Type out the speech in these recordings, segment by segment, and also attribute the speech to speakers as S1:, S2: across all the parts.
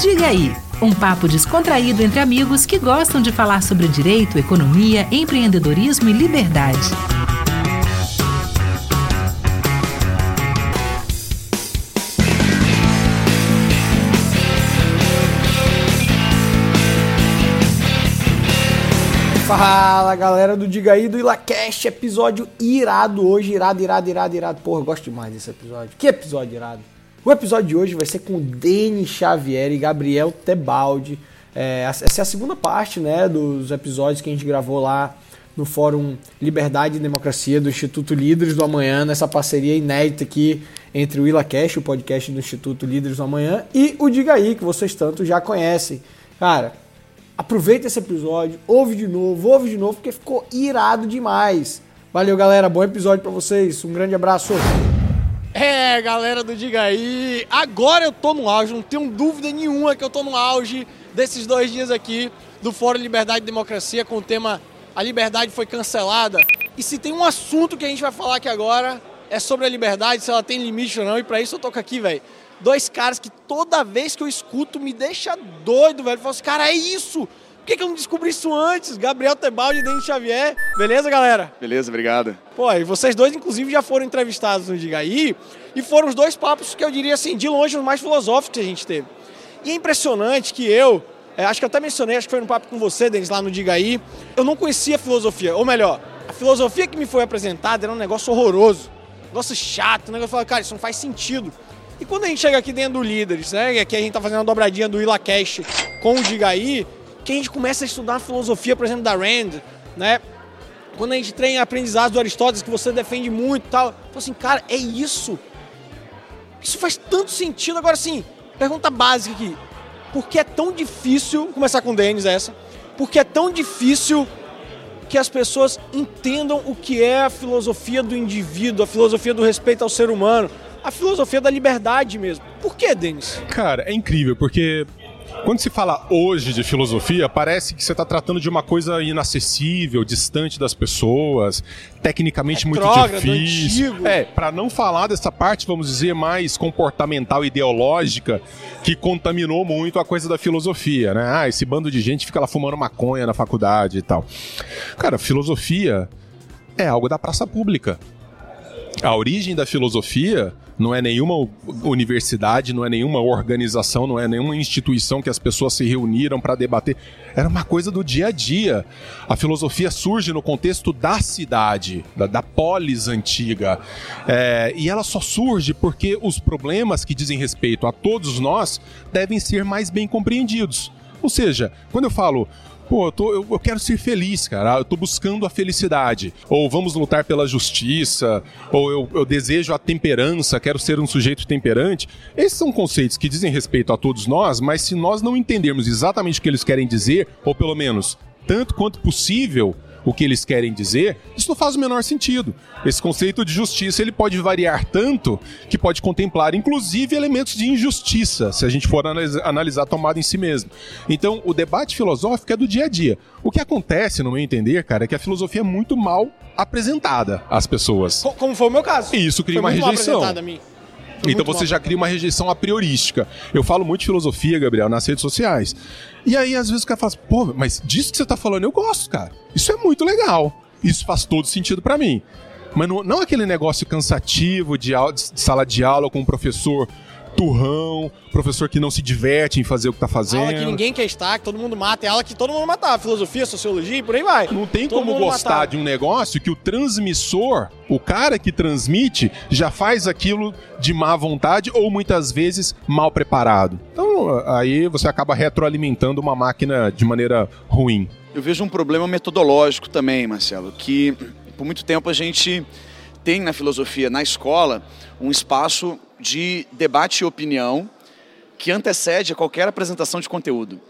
S1: Diga aí, um papo descontraído entre amigos que gostam de falar sobre direito, economia, empreendedorismo e liberdade.
S2: Fala galera do Diga aí do IlaCast, episódio irado hoje, irado, irado, irado, irado. Porra, eu gosto demais desse episódio. Que episódio irado. O episódio de hoje vai ser com Denis Xavier e Gabriel Tebaldi. É, essa é a segunda parte né, dos episódios que a gente gravou lá no Fórum Liberdade e Democracia do Instituto Líderes do Amanhã, nessa parceria inédita aqui entre o IlaCast, o podcast do Instituto Líderes do Amanhã, e o Diga aí, que vocês tanto já conhecem. Cara, Aproveita esse episódio, ouve de novo, ouve de novo, porque ficou irado demais. Valeu, galera. Bom episódio para vocês. Um grande abraço.
S3: É, galera do Diga aí. Agora eu tô no auge, não tenho dúvida nenhuma que eu tô no auge desses dois dias aqui do Fórum Liberdade e Democracia com o tema A Liberdade foi cancelada. E se tem um assunto que a gente vai falar aqui agora, é sobre a liberdade, se ela tem limite ou não, e para isso eu tô aqui, velho dois caras que toda vez que eu escuto me deixa doido, velho. Eu falo assim, cara, é isso! Por que, que eu não descobri isso antes? Gabriel Tebaldi e Denis Xavier. Beleza, galera?
S4: Beleza, obrigado.
S3: Pô, e vocês dois, inclusive, já foram entrevistados no Diga Aí, e foram os dois papos que eu diria assim, de longe, os mais filosóficos que a gente teve. E é impressionante que eu, é, acho que eu até mencionei, acho que foi no papo com você, Denis, lá no Diga Aí, eu não conhecia filosofia, ou melhor, a filosofia que me foi apresentada era um negócio horroroso, um negócio chato, um negócio que eu falava, cara, isso não faz sentido. E quando a gente chega aqui dentro do Líderes, né, que a gente tá fazendo a dobradinha do IlaCast com o Digaí, que a gente começa a estudar a filosofia, por exemplo, da Rand, né? Quando a gente treina aprendizados do Aristóteles, que você defende muito e tal, eu assim, cara, é isso. Isso faz tanto sentido. Agora, assim, pergunta básica aqui. Por que é tão difícil, começar com o Denis essa, por que é tão difícil que as pessoas entendam o que é a filosofia do indivíduo, a filosofia do respeito ao ser humano, a filosofia da liberdade mesmo. Por que, Denis?
S5: Cara, é incrível, porque quando se fala hoje de filosofia, parece que você está tratando de uma coisa inacessível, distante das pessoas, tecnicamente é muito difícil. Antigo. É, para não falar dessa parte, vamos dizer, mais comportamental, ideológica, que contaminou muito a coisa da filosofia, né? Ah, esse bando de gente fica lá fumando maconha na faculdade e tal. Cara, filosofia é algo da praça pública. A origem da filosofia não é nenhuma universidade, não é nenhuma organização, não é nenhuma instituição que as pessoas se reuniram para debater. Era uma coisa do dia a dia. A filosofia surge no contexto da cidade, da, da polis antiga. É, e ela só surge porque os problemas que dizem respeito a todos nós devem ser mais bem compreendidos. Ou seja, quando eu falo pô, eu, tô, eu, eu, quero ser feliz, cara, eu tô buscando a felicidade. Ou vamos lutar pela justiça, ou eu, eu desejo a temperança, quero ser um sujeito temperante. Esses são conceitos que dizem respeito a todos nós, mas se nós não entendermos exatamente o que eles querem dizer, ou pelo menos tanto quanto possível, o que eles querem dizer, isso não faz o menor sentido. Esse conceito de justiça ele pode variar tanto que pode contemplar, inclusive, elementos de injustiça, se a gente for analisar a tomada em si mesmo. Então, o debate filosófico é do dia a dia. O que acontece, no meu entender, cara, é que a filosofia é muito mal apresentada às pessoas.
S3: Como foi o meu caso.
S5: E isso cria foi uma rejeição. Então você já cria uma rejeição a priorística. Eu falo muito de filosofia, Gabriel, nas redes sociais. E aí, às vezes, o cara fala assim, pô, mas disso que você tá falando eu gosto, cara. Isso é muito legal. Isso faz todo sentido para mim. Mas não, não aquele negócio cansativo de, de sala de aula com o professor turrão, professor que não se diverte em fazer o que tá fazendo. Aula
S3: que ninguém quer estar, que todo mundo mata, é aula que todo mundo mata, filosofia, sociologia e por aí vai.
S5: Não tem todo como gostar matar. de um negócio que o transmissor, o cara que transmite, já faz aquilo de má vontade ou muitas vezes mal preparado. Então aí você acaba retroalimentando uma máquina de maneira ruim.
S4: Eu vejo um problema metodológico também, Marcelo, que por muito tempo a gente tem na filosofia, na escola, um espaço de debate e opinião que antecede a qualquer apresentação de conteúdo.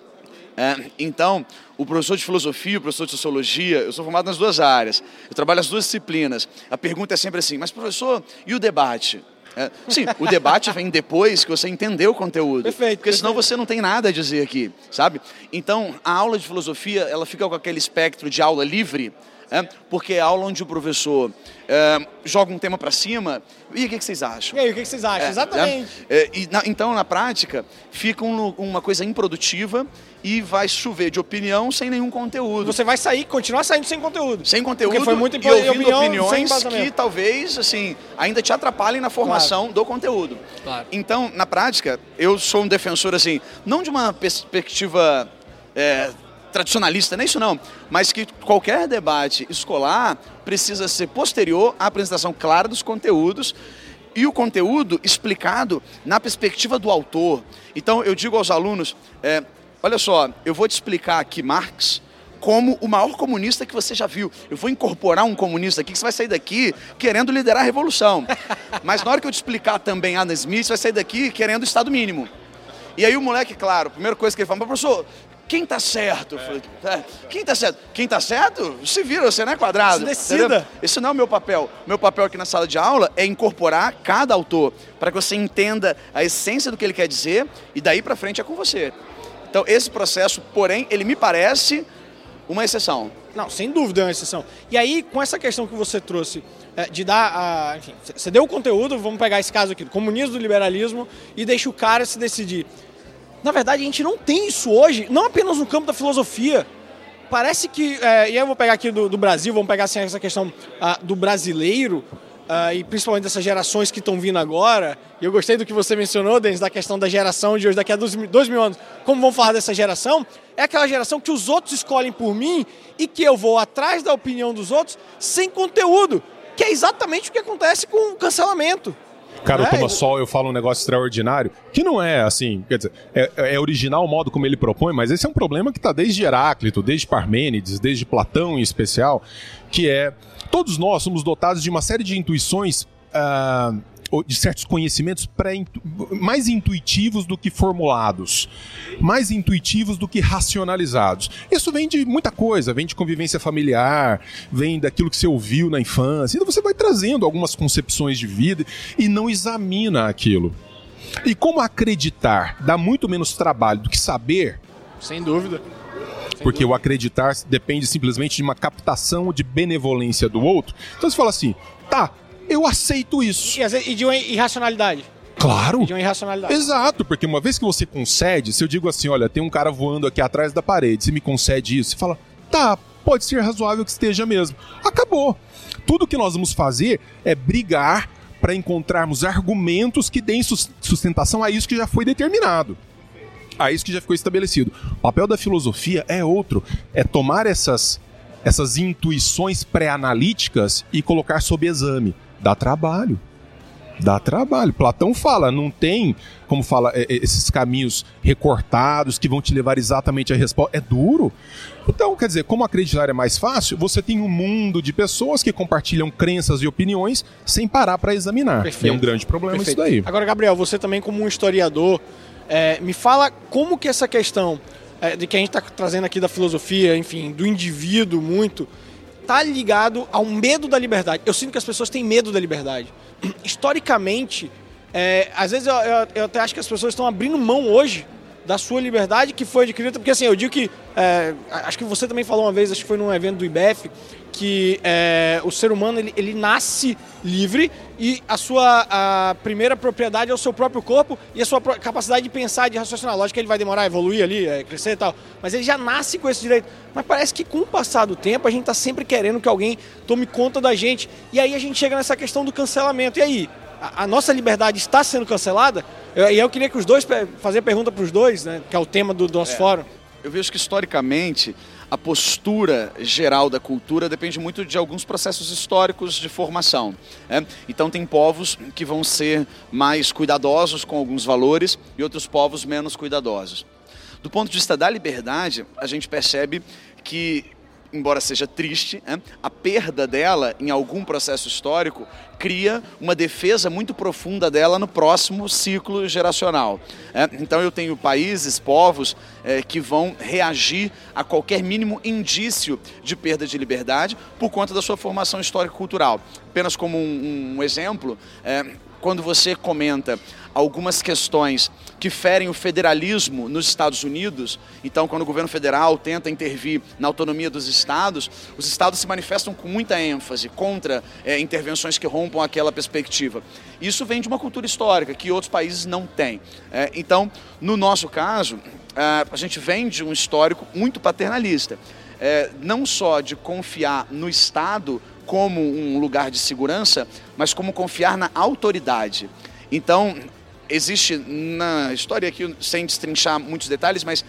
S4: É, então, o professor de filosofia, o professor de sociologia, eu sou formado nas duas áreas, eu trabalho as duas disciplinas. A pergunta é sempre assim: mas professor, e o debate? É, sim, o debate vem depois que você entendeu o conteúdo.
S3: Perfeito.
S4: Porque senão
S3: perfeito.
S4: você não tem nada a dizer aqui, sabe? Então, a aula de filosofia, ela fica com aquele espectro de aula livre, É, porque é aula onde o professor é, joga um tema para cima, e o que, que, vocês acham?
S3: E aí, o que, que vocês acham? É, Exatamente.
S4: É, e, na, então, na prática, fica um, uma coisa improdutiva e vai chover de opinião sem nenhum conteúdo.
S3: Você vai sair, continuar saindo sem conteúdo.
S4: Sem conteúdo
S3: Porque foi muito
S4: e ouvindo
S3: opinião,
S4: opiniões que talvez assim ainda te atrapalhem na formação claro. do conteúdo.
S3: Claro.
S4: Então, na prática, eu sou um defensor assim, não de uma perspectiva é, tradicionalista, nem isso não, mas que qualquer debate escolar precisa ser posterior à apresentação clara dos conteúdos e o conteúdo explicado na perspectiva do autor. Então eu digo aos alunos, é, olha só, eu vou te explicar aqui Marx como o maior comunista que você já viu. Eu vou incorporar um comunista aqui que você vai sair daqui querendo liderar a revolução. Mas na hora que eu te explicar também Adam Smith, você vai sair daqui querendo o Estado mínimo. E aí o moleque, claro, a primeira coisa que ele fala, professor, quem tá certo? É. Quem tá certo? Quem tá certo? Se vira, você não é quadrado. Se
S3: decida. Entendeu?
S4: Esse não é o meu papel. Meu papel aqui na sala de aula é incorporar cada autor para que você entenda a essência do que ele quer dizer e daí para frente é com você. Então esse processo, porém, ele me parece uma exceção.
S3: Não, sem dúvida é uma exceção. E aí, com essa questão que você trouxe é, de dar a. Enfim, você deu o conteúdo, vamos pegar esse caso aqui, do comunismo, do liberalismo, e deixa o cara se decidir. Na verdade, a gente não tem isso hoje, não apenas no campo da filosofia. Parece que, é, e eu vou pegar aqui do, do Brasil, vamos pegar assim, essa questão uh, do brasileiro, uh, e principalmente dessas gerações que estão vindo agora. E eu gostei do que você mencionou, Denis, da questão da geração de hoje, daqui a dois, dois mil anos. Como vão falar dessa geração? É aquela geração que os outros escolhem por mim e que eu vou atrás da opinião dos outros sem conteúdo, que é exatamente o que acontece com o cancelamento.
S5: Cara, o é, Thomas Sol, eu falo um negócio extraordinário, que não é assim, quer dizer, é, é, original o modo como ele propõe, mas esse é um problema que está desde Heráclito, desde Parmênides, desde Platão em especial, que é, todos nós somos dotados de uma série de intuições uh, de certos conhecimentos mais intuitivos do que formulados, mais intuitivos do que racionalizados. Isso vem de muita coisa, vem de convivência familiar, vem daquilo que você ouviu na infância. Então você vai trazendo algumas concepções de vida e não examina aquilo. E como acreditar dá muito menos trabalho do que saber?
S3: Sem dúvida.
S5: porque o acreditar depende simplesmente de uma captação de benevolência do outro. Então você fala assim, tá, eu aceito isso.
S3: E, de uma irracionalidade.
S5: Claro.
S3: De uma irracionalidade.
S5: Exato, porque uma vez que você concede, se eu digo assim, olha, tem um cara voando aqui atrás da parede, você me concede isso, você fala, tá, pode ser razoável que esteja mesmo. Acabou. Tudo que nós vamos fazer é brigar para encontrarmos argumentos que deem sustentação a isso que já foi determinado. A isso que já ficou estabelecido. O papel da filosofia é outro, é tomar essas essas intuições pré-analíticas e colocar sob exame. Dá trabalho. Dá trabalho. Platão fala, não tem, como fala, é, é, esses caminhos recortados que vão te levar exatamente à resposta. É duro. Então, quer dizer, como acreditar é mais fácil, você tem um mundo de pessoas que compartilham crenças e opiniões sem parar para examinar. Perfeito. E é um grande problema Perfeito. isso daí.
S3: Agora, Gabriel, você também como um historiador, é, me fala como que essa questão é, de que a gente está trazendo aqui da filosofia, enfim, do indivíduo muito, tá ligado ao medo da liberdade. Eu sinto que as pessoas têm medo da liberdade. Historicamente, é, às vezes eu, eu, eu, até acho que as pessoas estão abrindo mão hoje da sua liberdade que foi adquirida, porque assim, eu digo que, é, acho que você também falou uma vez, acho que foi num evento do IBEF, que é, o ser humano ele, ele, nasce livre e a sua a primeira propriedade é o seu próprio corpo e a sua capacidade de pensar, de raciocinar. Lógico que ele vai demorar a evoluir ali, é, crescer e tal, mas ele já nasce com esse direito. Mas parece que com o passar do tempo a gente está sempre querendo que alguém tome conta da gente e aí a gente chega nessa questão do cancelamento. E aí, a, a nossa liberdade está sendo cancelada? E eu, eu, queria que os dois fazer pergunta para os dois, né, que é o tema do, do nosso é, fórum.
S4: Eu vejo que historicamente a postura geral da cultura depende muito de alguns processos históricos de formação. Né? Então, tem povos que vão ser mais cuidadosos com alguns valores e outros povos menos cuidadosos. Do ponto de vista da liberdade, a gente percebe que embora seja triste, né, a perda dela em algum processo histórico cria uma defesa muito profunda dela no próximo ciclo geracional. É, então eu tenho países, povos é, que vão reagir a qualquer mínimo indício de perda de liberdade por conta da sua formação histórico-cultural. Apenas como um, um exemplo, é, quando você comenta algumas questões que ferem o federalismo nos Estados Unidos. Então, quando o governo federal tenta intervir na autonomia dos estados, os estados se manifestam com muita ênfase contra é, intervenções que rompam aquela perspectiva. Isso vem de uma cultura histórica que outros países não têm. É, então, no nosso caso, é, a gente vem de um histórico muito paternalista. É, não só de confiar no Estado como um lugar de segurança, mas como confiar na autoridade. Então, existe na história aqui, sem destrinchar muitos detalhes, mas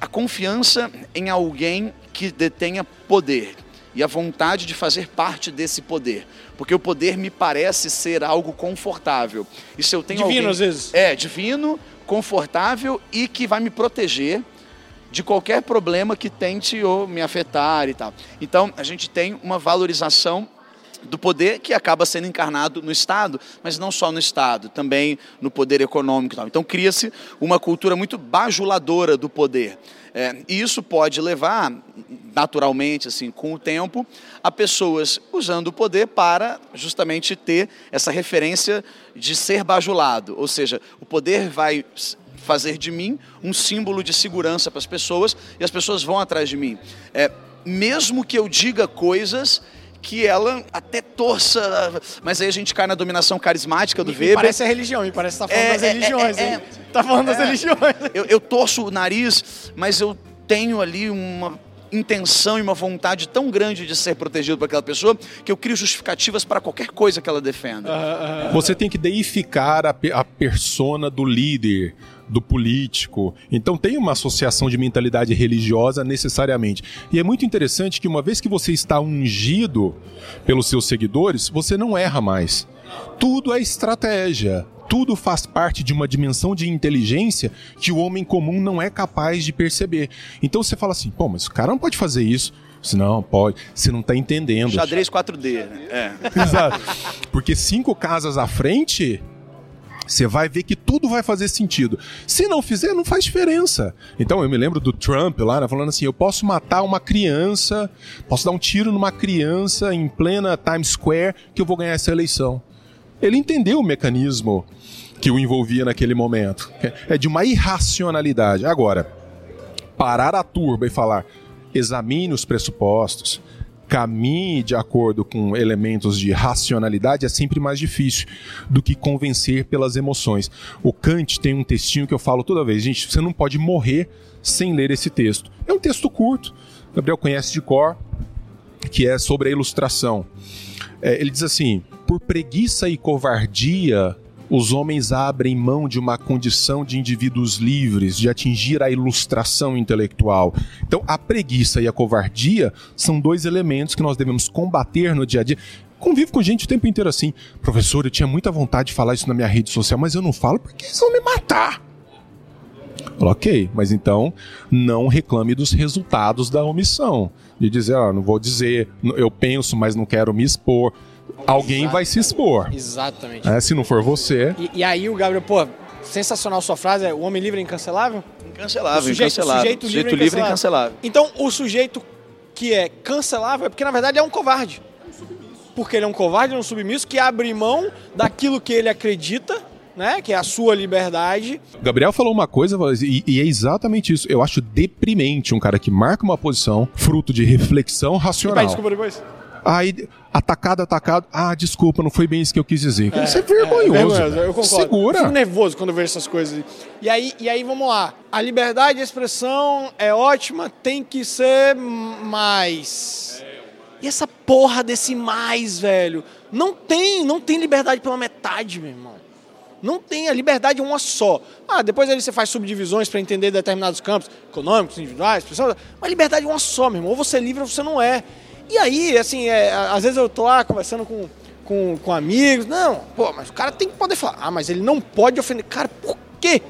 S4: a confiança em alguém que detenha poder e a vontade de fazer parte desse poder. Porque o poder me parece ser algo confortável. E se eu tenho
S3: divino
S4: alguém...
S3: às vezes.
S4: É, divino, confortável e que vai me proteger de qualquer problema que tente ou me afetar e tal. Então, a gente tem uma valorização do poder que acaba sendo encarnado no Estado, mas não só no Estado, também no poder econômico. Então cria-se uma cultura muito bajuladora do poder. É, e isso pode levar, naturalmente, assim, com o tempo, a pessoas usando o poder para justamente ter essa referência de ser bajulado. Ou seja, o poder vai fazer de mim um símbolo de segurança para as pessoas e as pessoas vão atrás de mim. É, mesmo que eu diga coisas que ela até torça, mas aí a gente cai na dominação carismática do
S3: me,
S4: Weber.
S3: Me parece a religião, me parece que tá falando é, das é, religiões, é, é, Tá falando das é. religiões.
S4: Eu, eu torço o nariz, mas eu tenho ali uma intenção e uma vontade tão grande de ser protegido por aquela pessoa que eu crio justificativas para qualquer coisa que ela defenda.
S5: Você tem que deificar a, a persona do líder, do político. Então tem uma associação de mentalidade religiosa necessariamente. E é muito interessante que uma vez que você está ungido pelos seus seguidores, você não erra mais. Tudo é estratégia. Tudo faz parte de uma dimensão de inteligência que o homem comum não é capaz de perceber. Então você fala assim, pô, mas o cara não pode fazer isso. Se não, pode. Você não está entendendo.
S4: Xadrez 4D. Né? É.
S5: Exato. Porque cinco casas à frente, você vai ver que tudo vai fazer sentido. Se não fizer, não faz diferença. Então eu me lembro do Trump lá, né, falando assim: eu posso matar uma criança, posso dar um tiro numa criança em plena Times Square que eu vou ganhar essa eleição. Ele entendeu o mecanismo que o envolvia naquele momento. É de uma irracionalidade. Agora, parar a turba e falar: examine os pressupostos, caminhe de acordo com elementos de racionalidade é sempre mais difícil do que convencer pelas emoções. O Kant tem um textinho que eu falo toda vez, gente, você não pode morrer sem ler esse texto. É um texto curto, Gabriel conhece de cor, que é sobre a ilustração. É, ele diz assim: por preguiça e covardia os homens abrem mão de uma condição de indivíduos livres, de atingir a ilustração intelectual. Então, a preguiça e a covardia são dois elementos que nós devemos combater no dia a dia. Convivo com gente o tempo inteiro assim, professor, eu tinha muita vontade de falar isso na minha rede social, mas eu não falo porque eles vão me matar. Ok, mas então não reclame dos resultados da omissão. De dizer, ah, não vou dizer, eu penso, mas não quero me expor alguém Exatamente. vai se expor.
S3: Exatamente.
S5: É, se não for você.
S3: E, e, aí o Gabriel, pô, sensacional sua frase, é o homem livre é incancelável?
S4: Incancelável, o sujeito, incancelável. Sujeito, sujeito livre, livre é incancelável.
S3: Então, o sujeito que é cancelável é porque, na verdade, é um covarde. Porque ele é um covarde, é um submisso que abre mão daquilo que ele acredita né? Que é a sua liberdade.
S5: Gabriel falou uma coisa e, e, é exatamente isso. Eu acho deprimente um cara que marca uma posição fruto de reflexão racional. E,
S3: desculpa depois.
S5: Aí, atacado, atacado. Ah, desculpa, não foi bem isso que eu quis dizer. É, isso é vergonhoso. É,
S3: eu concordo.
S5: Segura.
S3: Eu fico nervoso quando eu vejo essas coisas. E aí, e aí, vamos lá. A liberdade de expressão é ótima, tem que ser mais. E essa porra desse mais, velho? Não tem, não tem liberdade pela metade, meu irmão. Não tem, a liberdade é uma só. Ah, depois ali você faz subdivisões para entender determinados campos econômicos, individuais, pessoas. Mas liberdade é uma só, meu irmão. Ou você é livre ou você não é. E aí, assim, é, às vezes eu tô lá conversando com, com, com amigos. Não, pô, mas o cara tem que poder falar. Ah, mas ele não pode ofender. Cara, por quê?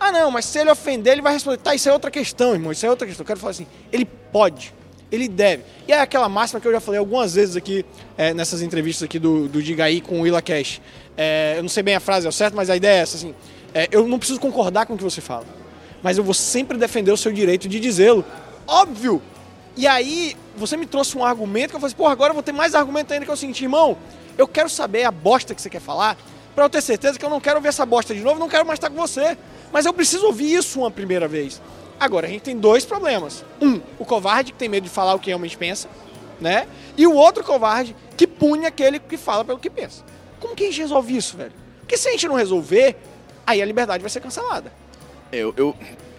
S3: Ah, não, mas se ele ofender, ele vai responder. Tá, isso é outra questão, irmão. Isso é outra questão. Eu quero falar assim, ele pode. Ele deve. E é aquela máxima que eu já falei algumas vezes aqui, é, nessas entrevistas aqui do, do Diga aí com o Willa Cash. É, eu não sei bem a frase ao certo, mas a ideia é essa, assim. É, eu não preciso concordar com o que você fala. Mas eu vou sempre defender o seu direito de dizê-lo. Óbvio! E aí, você me trouxe um argumento que eu falei assim, pô, agora eu vou ter mais argumento ainda que eu senti, irmão, eu quero saber a bosta que você quer falar, para eu ter certeza que eu não quero ver essa bosta de novo, não quero mais estar com você. Mas eu preciso ouvir isso uma primeira vez. Agora, a gente tem dois problemas. Um, o covarde que tem medo de falar o que realmente pensa, né? E o outro covarde que pune aquele que fala pelo que pensa. Como que a gente resolve isso, velho? Porque se a gente não resolver, aí a liberdade vai ser cancelada.
S4: Eu, eu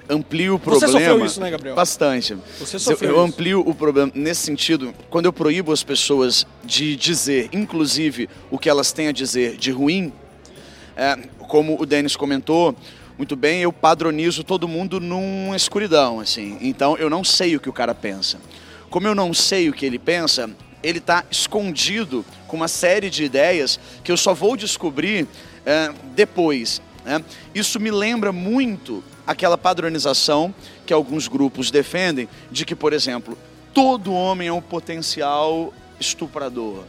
S4: amplio o problema. Você
S3: sofreu isso, né, Gabriel?
S4: Bastante.
S3: Você sofreu
S4: eu, eu amplio o problema nesse sentido, quando eu proíbo as pessoas de dizer, inclusive, o que elas têm a dizer de ruim, é, como o Denis comentou, muito bem, eu padronizo todo mundo numa escuridão, assim. Então eu não sei o que o cara pensa. Como eu não sei o que ele pensa, ele está escondido com uma série de ideias que eu só vou descobrir é, depois. Né? Isso me lembra muito aquela padronização que alguns grupos defendem de que, por exemplo, todo homem é um potencial estuprador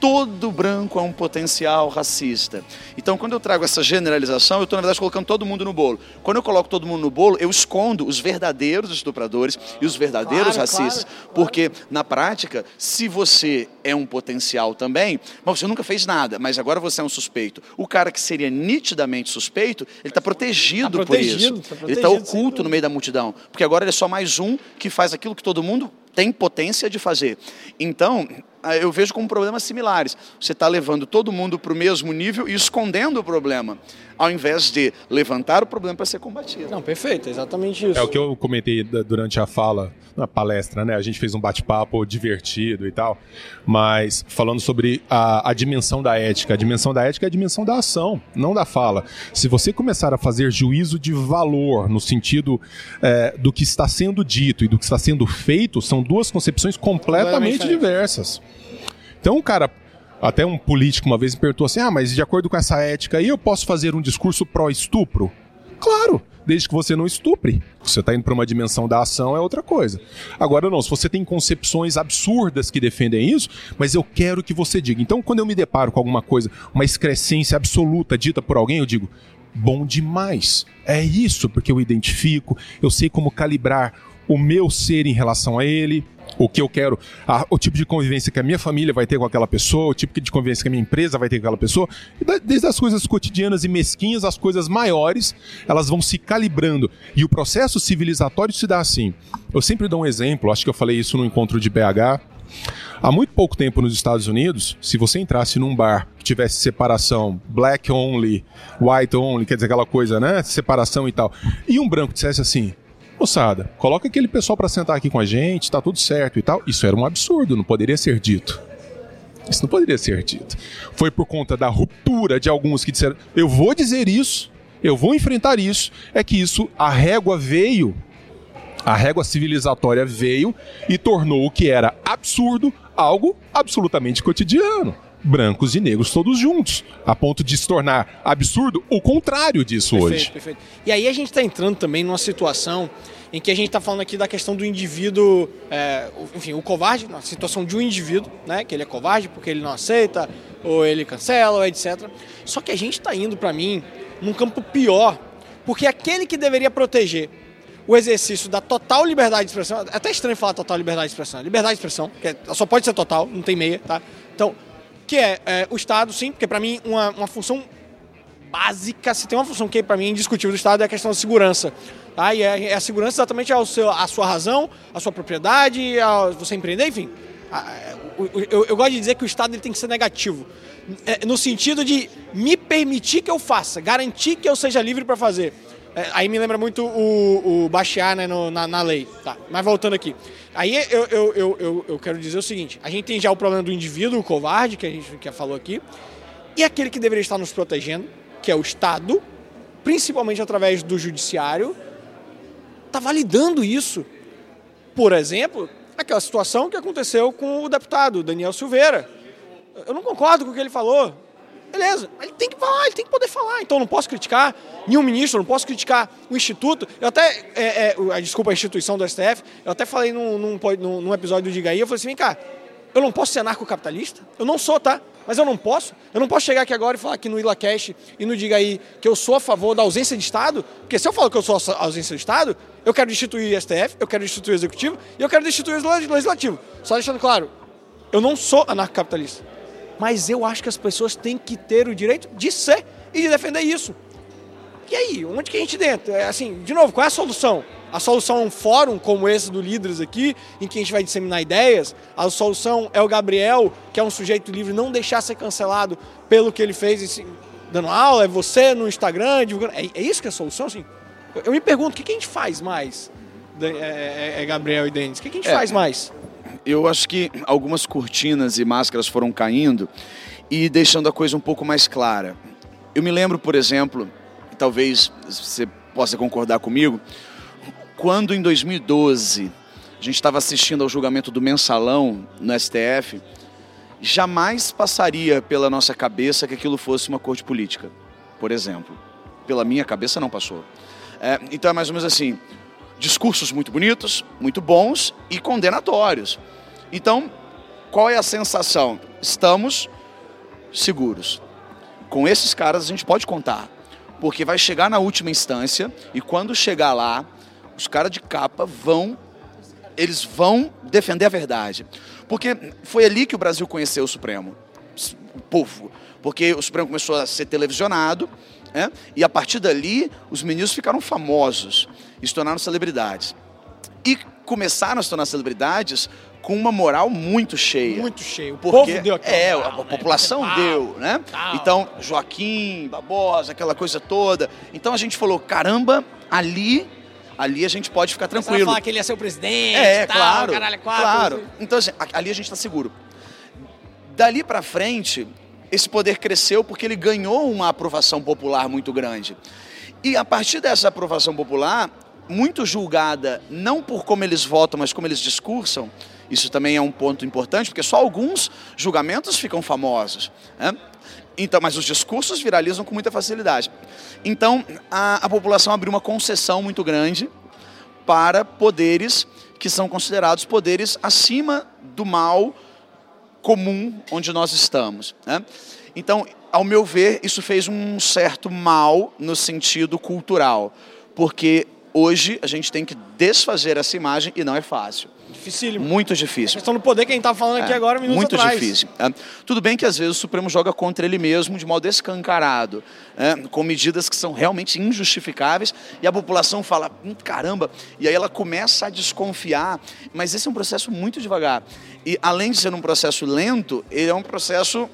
S4: todo branco é um potencial racista. Então, quando eu trago essa generalização, eu estou, na verdade, colocando todo mundo no bolo. Quando eu coloco todo mundo no bolo, eu escondo os verdadeiros estupradores e os verdadeiros claro, racistas. Claro, claro. Porque, na prática, se você é um potencial também, mas você nunca fez nada, mas agora você é um suspeito. O cara que seria nitidamente suspeito, ele está protegido, tá protegido, por isso. Tá protegido, ele está oculto no meio da multidão. Porque agora ele é só mais um que faz aquilo que todo mundo tem potência de fazer. Então, eu vejo como problemas similares. Você está levando todo mundo para o mesmo nível e escondendo o problema, ao invés de levantar o problema para ser combatido.
S3: Não, perfeito, exatamente isso.
S5: É o que eu comentei durante a fala, na palestra, né? A gente fez um bate-papo divertido e tal, mas falando sobre a, a dimensão da ética. A dimensão da ética é a dimensão da ação, não da fala. Se você começar a fazer juízo de valor no sentido é, do que está sendo dito e do que está sendo feito, são duas concepções completamente diversas. Então, cara, até um político uma vez me perguntou assim: ah, mas de acordo com essa ética aí, eu posso fazer um discurso pró-estupro? Claro, desde que você não estupre. Você está indo para uma dimensão da ação é outra coisa. Agora não, se você tem concepções absurdas que defendem isso, mas eu quero que você diga. Então, quando eu me deparo com alguma coisa, uma excrescência absoluta dita por alguém, eu digo: bom demais. É isso, porque eu identifico, eu sei como calibrar o meu ser em relação a ele, o que eu quero, a, o tipo de convivência que a minha família vai ter com aquela pessoa, o tipo de convivência que a minha empresa vai ter com aquela pessoa. E desde as coisas cotidianas e mesquinhas, as coisas maiores, elas vão se calibrando. E o processo civilizatório se dá assim. Eu sempre dou um exemplo, acho que eu falei isso no encontro de BH. Há muito pouco tempo nos Estados Unidos, se você entrasse num bar que tivesse separação black only, white only, quer dizer aquela coisa, né? Separação e tal, e um branco dissesse assim: moçada, coloca aquele pessoal para sentar aqui com a gente, tá tudo certo e tal. Isso era um absurdo, não poderia ser dito. Isso não poderia ser dito. Foi por conta da ruptura de alguns que disseram: eu vou dizer isso, eu vou enfrentar isso. É que isso, a régua veio, a régua civilizatória veio e tornou o que era absurdo algo absolutamente cotidiano brancos e negros todos juntos, a ponto de se tornar absurdo o contrário disso
S3: perfeito,
S5: hoje.
S3: Perfeito. E aí a gente está entrando também numa situação em que a gente está falando aqui da questão do indivíduo, é, enfim, o covarde, na situação de um indivíduo, né, que ele é covarde porque ele não aceita, ou ele cancela, ou etc. Só que a gente está indo, para mim, num campo pior, porque aquele que deveria proteger o exercício da total liberdade de expressão, é até estranho falar total liberdade de expressão, liberdade de expressão, que é, só pode ser total, não tem meia, tá? Então, que é, é o Estado, sim, porque para mim uma, uma função básica, se tem uma função que para mim é indiscutível do Estado é a questão da segurança. Tá? E é, é a segurança exatamente ao seu, a sua razão, a sua propriedade, a você empreender, enfim. Eu, eu, eu, gosto de dizer que o Estado ele tem que ser negativo. É, no sentido de me permitir que eu faça, garantir que eu seja livre para fazer. É, aí me lembra muito o, o Bastiat né, na, na, lei. Tá, mas voltando aqui. Aí eu, eu, eu, eu, eu quero dizer o seguinte: a gente tem já o problema do indivíduo, o covarde, que a gente que falou aqui, e aquele que deveria estar nos protegendo, que é o Estado, principalmente através do judiciário, está validando isso. Por exemplo, aquela situação que aconteceu com o deputado Daniel Silveira. Eu não concordo com o que ele falou. Beleza, ele tem que falar, ele tem que poder falar. Então não posso criticar nenhum ministro, não posso criticar o Instituto. Eu até, é, é, desculpa, a instituição do STF, eu até falei num, num, num episódio do Diga aí, eu falei assim, vem cá, eu não posso ser anarcocapitalista? Eu não sou, tá? Mas eu não posso. Eu não posso chegar aqui agora e falar aqui no IlaCast e no Diga aí que eu sou a favor da ausência de Estado, porque se eu falo que eu sou a ausência de Estado, eu quero destituir o STF, eu quero destituir o Executivo e eu quero destituir o Legislativo. Só deixando claro, eu não sou anarcocapitalista mas eu acho que as pessoas têm que ter o direito de ser e de defender isso. E aí, onde que a gente dentro? É, assim, de novo, qual é a solução? A solução é um fórum como esse do Líderes aqui, em que a gente vai disseminar ideias. A solução é o Gabriel, que é um sujeito livre, não deixar ser cancelado pelo que ele fez dando aula. É você no Instagram, divulgando. É, é isso que é a solução? Assim, eu me pergunto, o que, que a gente faz mais, é, é, é, Gabriel e Denis? O que, que a gente é, faz mais?
S4: Eu acho que algumas cortinas e máscaras foram caindo e deixando a coisa um pouco mais clara. Eu me lembro, por exemplo, talvez você possa concordar comigo, quando em 2012 a gente estava assistindo ao julgamento do mensalão no STF, jamais passaria pela nossa cabeça que aquilo fosse uma corte política, por exemplo. Pela minha cabeça não passou. É, então é mais ou menos assim: discursos muito bonitos, muito bons e condenatórios. Então, qual é a sensação? Estamos seguros. Com esses caras a gente pode contar, porque vai chegar na última instância e quando chegar lá, os caras de capa vão eles vão defender a verdade. Porque foi ali que o Brasil conheceu o Supremo, o povo. Porque o Supremo começou a ser televisionado, né? e a partir dali os ministros ficaram famosos e se tornaram celebridades. E começaram a se tornar celebridades com uma moral muito cheia.
S3: Muito cheia. O
S4: porque, povo deu aquela É, a, a população né? deu, né? Então, Joaquim, Babosa, aquela coisa toda. Então a gente falou, caramba, ali ali a gente pode ficar tranquilo. Você
S3: falar que ele ia ser o presidente,
S4: é, tal, claro, caralho, quatro, claro. Então assim, ali a gente está seguro. Dali para frente, esse poder cresceu porque ele ganhou uma aprovação popular muito grande. E a partir dessa aprovação popular, muito julgada não por como eles votam, mas como eles discursam, isso também é um ponto importante, porque só alguns julgamentos ficam famosos. Né? Então, mas os discursos viralizam com muita facilidade. Então, a, a população abriu uma concessão muito grande para poderes que são considerados poderes acima do mal comum onde nós estamos. Né? Então, ao meu ver, isso fez um certo mal no sentido cultural, porque hoje a gente tem que desfazer essa imagem e não é fácil.
S3: Dificílimo.
S4: Muito difícil.
S3: A questão do poder que a gente está falando aqui é, agora, minutos
S4: muito
S3: atrás.
S4: difícil. É. Tudo bem que às vezes o Supremo joga contra ele mesmo de modo escancarado, é, com medidas que são realmente injustificáveis e a população fala, hum, caramba, e aí ela começa a desconfiar, mas esse é um processo muito devagar. E além de ser um processo lento, ele é um processo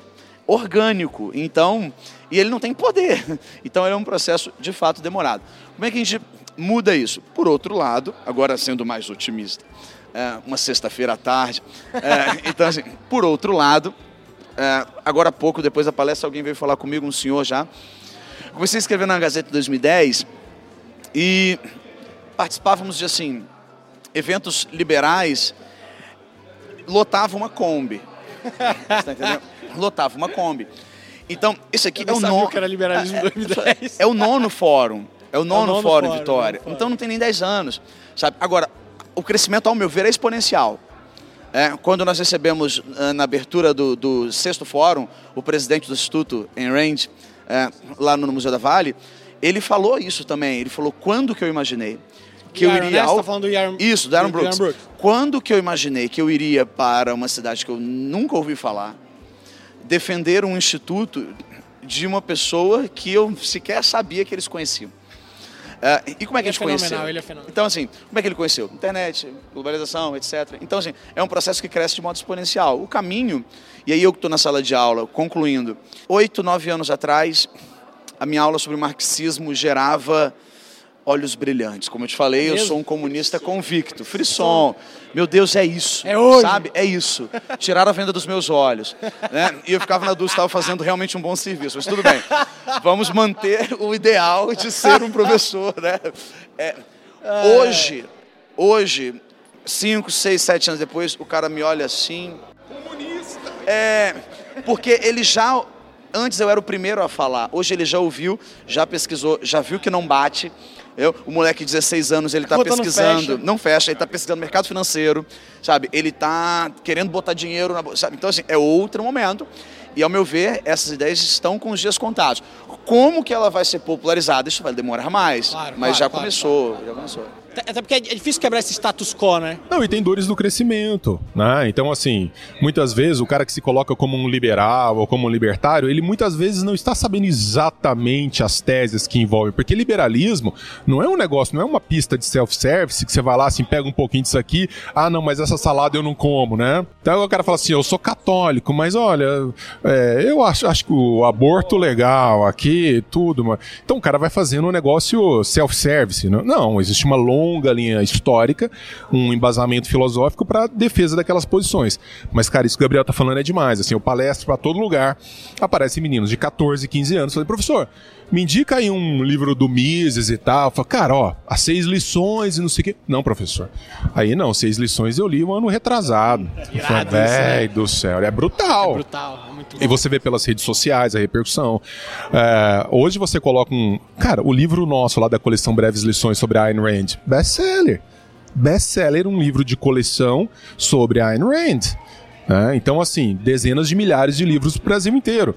S4: orgânico, então, e ele não tem poder. Então ele é um processo de fato demorado. Como é que a gente muda isso? Por outro lado, agora sendo mais otimista, é, uma sexta-feira à tarde. É, então, assim, por outro lado, é, agora há pouco, depois da palestra, alguém veio falar comigo, um senhor já. Comecei a escrever na Gazeta 2010 e participávamos de, assim, eventos liberais, lotava uma Kombi. Você tá entendendo? Lotava uma Kombi. Então, esse aqui é o nono.
S3: Que era liberalismo
S4: é,
S3: 2010.
S4: É o nono fórum. É o nono, é o nono fórum, fórum Vitória. Fórum. Então não tem nem 10 anos. Sabe? Agora, o crescimento, ao meu ver, é exponencial. É, quando nós recebemos eh, na abertura do, do, sexto fórum o presidente do Instituto Enrand, é, lá no Museu da Vale, ele falou isso também. Ele falou quando que eu imaginei que
S3: Yaron,
S4: eu iria
S3: né? ao... tá falando do Yaron...
S4: isso, do Aaron Brooks. Brooks. Quando que eu imaginei que eu iria para uma cidade que eu nunca ouvi falar, defender um instituto de uma pessoa que eu sequer sabia que eles conheciam. Uh, e como é que ele a gente é conheceu?
S3: Ele é fenomenal.
S4: Então, assim, como é que ele conheceu? Internet, globalização, etc. Então, assim, é um processo que cresce de modo exponencial. O caminho, e aí eu que estou na sala de aula, concluindo, oito, nove anos atrás, a minha aula sobre marxismo gerava olhos brilhantes. Como eu te falei, é eu sou um comunista convicto. Frisson. Meu Deus, é isso.
S3: É hoje.
S4: Sabe? É isso. Tiraram a venda dos meus olhos. Né? E eu ficava na dúvida se estava fazendo realmente um bom serviço. Mas tudo bem. Vamos manter o ideal de ser um professor. Né? É, hoje, hoje, cinco, seis, sete anos depois, o cara me olha assim.
S3: Comunista.
S4: É, porque ele já antes eu era o primeiro a falar. Hoje ele já ouviu, já pesquisou, já viu que não bate. Eu, o moleque de 16 anos, ele está pesquisando. Não fecha. não fecha, ele está pesquisando mercado financeiro, sabe? Ele está querendo botar dinheiro na sabe? Então, assim, é outro momento. E, ao meu ver, essas ideias estão com os dias contados. Como que ela vai ser popularizada? Isso vai demorar mais,
S3: claro,
S4: mas
S3: claro,
S4: já,
S3: claro,
S4: começou, já começou.
S3: Até porque é difícil quebrar esse status quo, né?
S5: Não, e tem dores do crescimento, né? Então, assim, muitas vezes o cara que se coloca como um liberal ou como um libertário, ele muitas vezes não está sabendo exatamente as teses que envolvem, porque liberalismo não é um negócio, não é uma pista de self-service que você vai lá, assim, pega um pouquinho disso aqui, ah, não, mas essa salada eu não como, né? Então o cara fala assim, eu sou católico, mas olha, é, eu acho, acho que o aborto legal aqui, tudo, mas... então o cara vai fazendo um negócio self-service, não? não, existe uma longa longa linha histórica, um embasamento filosófico para defesa daquelas posições. Mas, cara, isso que o Gabriel tá falando é demais. Assim, eu palestro para todo lugar, aparecem meninos de 14, 15 anos. Falei, professor, me indica aí um livro do Mises e tal. Falo, cara, ó, as seis lições e não sei o quê. Não, professor. Aí não, seis lições eu li um ano retrasado. É Véi do céu, é brutal. É brutal, é muito. E você vê pelas redes sociais a repercussão. É, hoje você coloca um. Cara, o livro nosso lá da coleção Breves Lições sobre Ayn Rand, best-seller. Best-seller, um livro de coleção sobre Ayn Rand. É, então, assim, dezenas de milhares de livros pro Brasil inteiro.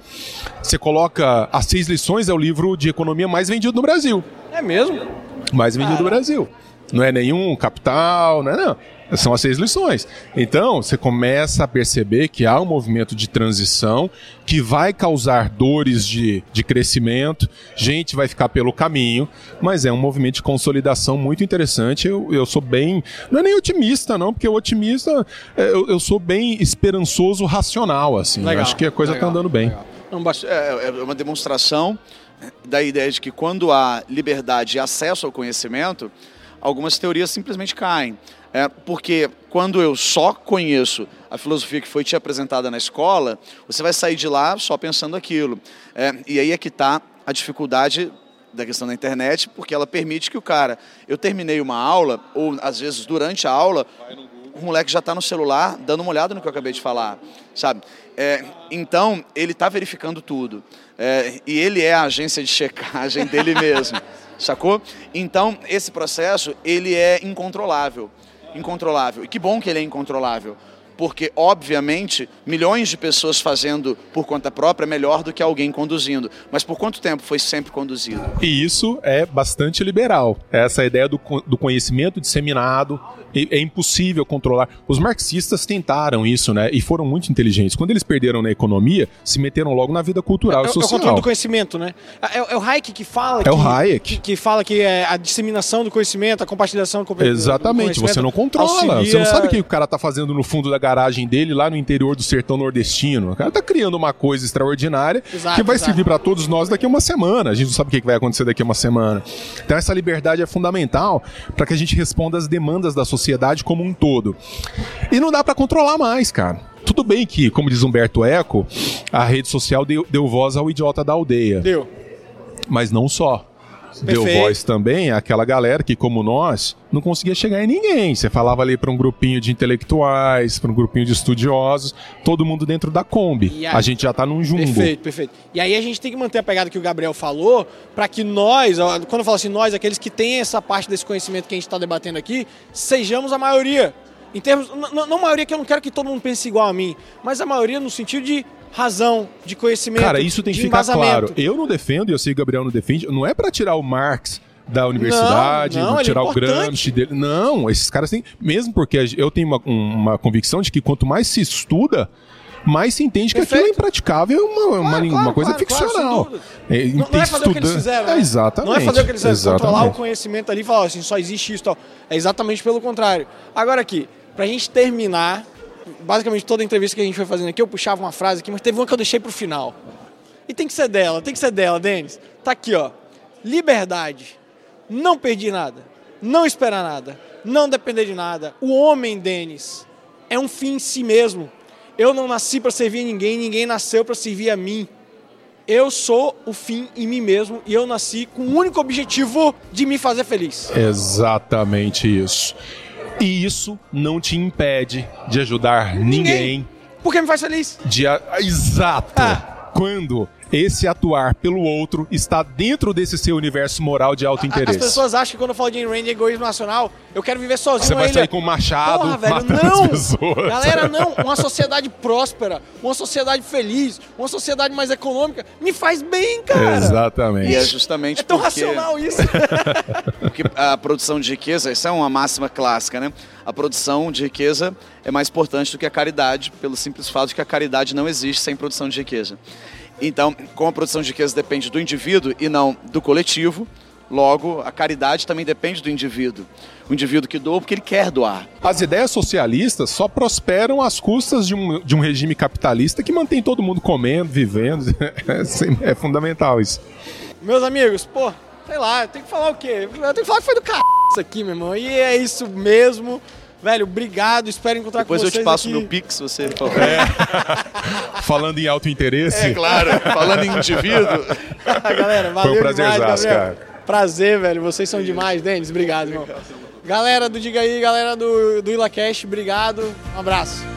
S5: Você coloca As Seis Lições, é o livro de economia mais vendido no Brasil.
S3: É mesmo?
S5: Mais vendido no Brasil. Não é nenhum capital, não é não. São as seis lições. Então, você começa a perceber que há um movimento de transição que vai causar dores de, de crescimento, gente vai ficar pelo caminho, mas é um movimento de consolidação muito interessante. Eu, eu sou bem. Não é nem otimista, não, porque o otimista. É, eu, eu sou bem esperançoso, racional, assim. Legal, acho que a coisa está andando bem.
S4: É, é uma demonstração da ideia de que quando há liberdade e acesso ao conhecimento, algumas teorias simplesmente caem. É, porque quando eu só conheço a filosofia que foi te apresentada na escola, você vai sair de lá só pensando aquilo. É, e aí é que está a dificuldade da questão da internet, porque ela permite que o cara, eu terminei uma aula, ou às vezes durante a aula, o moleque já está no celular dando uma olhada no que eu acabei de falar, sabe? É, então, ele está verificando tudo. É, e ele é a agência de checagem dele mesmo, sacou? Então, esse processo, ele é incontrolável incontrolável. E que bom que ele é incontrolável, porque, obviamente, milhões de pessoas fazendo por conta própria é melhor do que alguém conduzindo. Mas por quanto tempo foi sempre conduzido?
S5: E isso é bastante liberal. Essa ideia do, do conhecimento disseminado, é impossível controlar. Os marxistas tentaram isso, né? E foram muito inteligentes. Quando eles perderam na economia, se meteram logo na vida cultural é, e social. É
S3: o controle do conhecimento, né? É, é o Hayek que fala.
S5: É
S3: que,
S5: o Hayek.
S3: Que, que, fala que é a disseminação do conhecimento, a compartilhação do
S5: Exatamente. Do você não controla. Auxilia... Você não sabe o que o cara tá fazendo no fundo da garagem dele, lá no interior do sertão nordestino. O cara tá criando uma coisa extraordinária exato, que vai exato. servir para todos nós daqui a uma semana. A gente não sabe o que vai acontecer daqui a uma semana. Então essa liberdade é fundamental para que a gente responda às demandas da sociedade como um todo. E não dá para controlar mais, cara. Tudo bem que, como diz Humberto Eco, a rede social deu, deu voz ao idiota da aldeia.
S3: Deu.
S5: Mas não só. Perfeito. deu voz também àquela galera que, como nós, não conseguia chegar em ninguém. Você falava ali para um grupinho de intelectuais, para um grupinho de estudiosos, todo mundo dentro da Kombi. Aí, a gente já está num jumbo.
S3: Perfeito, perfeito. E aí a gente tem que manter a pegada que o Gabriel falou, para que nós, quando eu falo assim, nós, aqueles que têm essa parte desse conhecimento que a gente está debatendo aqui, sejamos a maioria. Em termos, não, não maioria que eu não quero que todo mundo pense igual a mim, mas a maioria no sentido de razão, de conhecimento.
S5: Cara, isso tem que ficar claro. Eu não defendo, e eu sei que o Gabriel não defende, não é para tirar o Marx da universidade, não, não, tirar é o Gramsci dele. Não, esses caras têm. Mesmo porque eu tenho uma, uma convicção de que quanto mais se estuda, mais se entende que Perfeito. aquilo é impraticável, uma, claro, uma, claro, uma coisa claro, ficcional.
S3: É, não, não, é fazer o que eles fizeram. Né?
S5: É, exatamente.
S3: Não é fazer o que eles fizeram, controlar o conhecimento ali e falar assim, só existe isso tal. É exatamente pelo contrário. Agora aqui, pra gente terminar, basicamente toda entrevista que a gente foi fazendo aqui, eu puxava uma frase aqui, mas teve uma que eu deixei pro final. E tem que ser dela, tem que ser dela, Denis. Tá aqui, ó. Liberdade. Não perdi nada. Não esperar nada. Não depender de nada. O homem, Denis, é um fim em si mesmo. Eu não nasci para servir a ninguém, ninguém nasceu para servir a mim. Eu sou o fim em mim mesmo e eu nasci com o único objetivo de me fazer feliz.
S5: Exatamente isso. E isso não te impede de ajudar ninguém. ninguém.
S3: Porque me faz feliz.
S5: De a... Exato. Ah. Quando esse atuar pelo outro está dentro desse seu universo moral de alto interesse.
S3: As pessoas acham que quando eu falo de Ayn Rand e egoísmo nacional, eu quero viver sozinho.
S5: Você vai sair com um machado, Porra, velho, não! pessoas.
S3: Galera, não. Uma sociedade próspera, uma sociedade feliz, uma sociedade mais econômica, me faz bem, cara.
S5: Exatamente.
S4: E é justamente
S3: É tão
S4: porque...
S3: racional isso.
S4: porque a produção de riqueza, essa é uma máxima clássica, né? A produção de riqueza é mais importante do que a caridade, pelo simples fato de que a caridade não existe sem produção de riqueza. Então, como a produção de riqueza depende do indivíduo e não do coletivo, logo a caridade também depende do indivíduo. O indivíduo que doa porque ele quer doar.
S5: As ideias socialistas só prosperam às custas de um, de um regime capitalista que mantém todo mundo comendo, vivendo. É, é fundamental isso.
S3: Meus amigos, pô, sei lá, eu tenho que falar o quê? Eu tenho que falar que foi do c... isso aqui, meu irmão. E é isso mesmo. Velho, obrigado, espero encontrar
S4: Depois
S3: com vocês
S4: Depois eu te passo
S3: aqui.
S4: meu Pix, você... É.
S5: Falando em alto interesse.
S4: É, claro. Falando em indivíduo.
S3: Galera, valeu
S5: Foi um prazer
S3: demais, Gabriel.
S5: cara.
S3: Prazer, velho. Vocês são demais, Denis. Obrigado, irmão. Galera do Diga aí, galera do, do IlaCast, obrigado. Um abraço.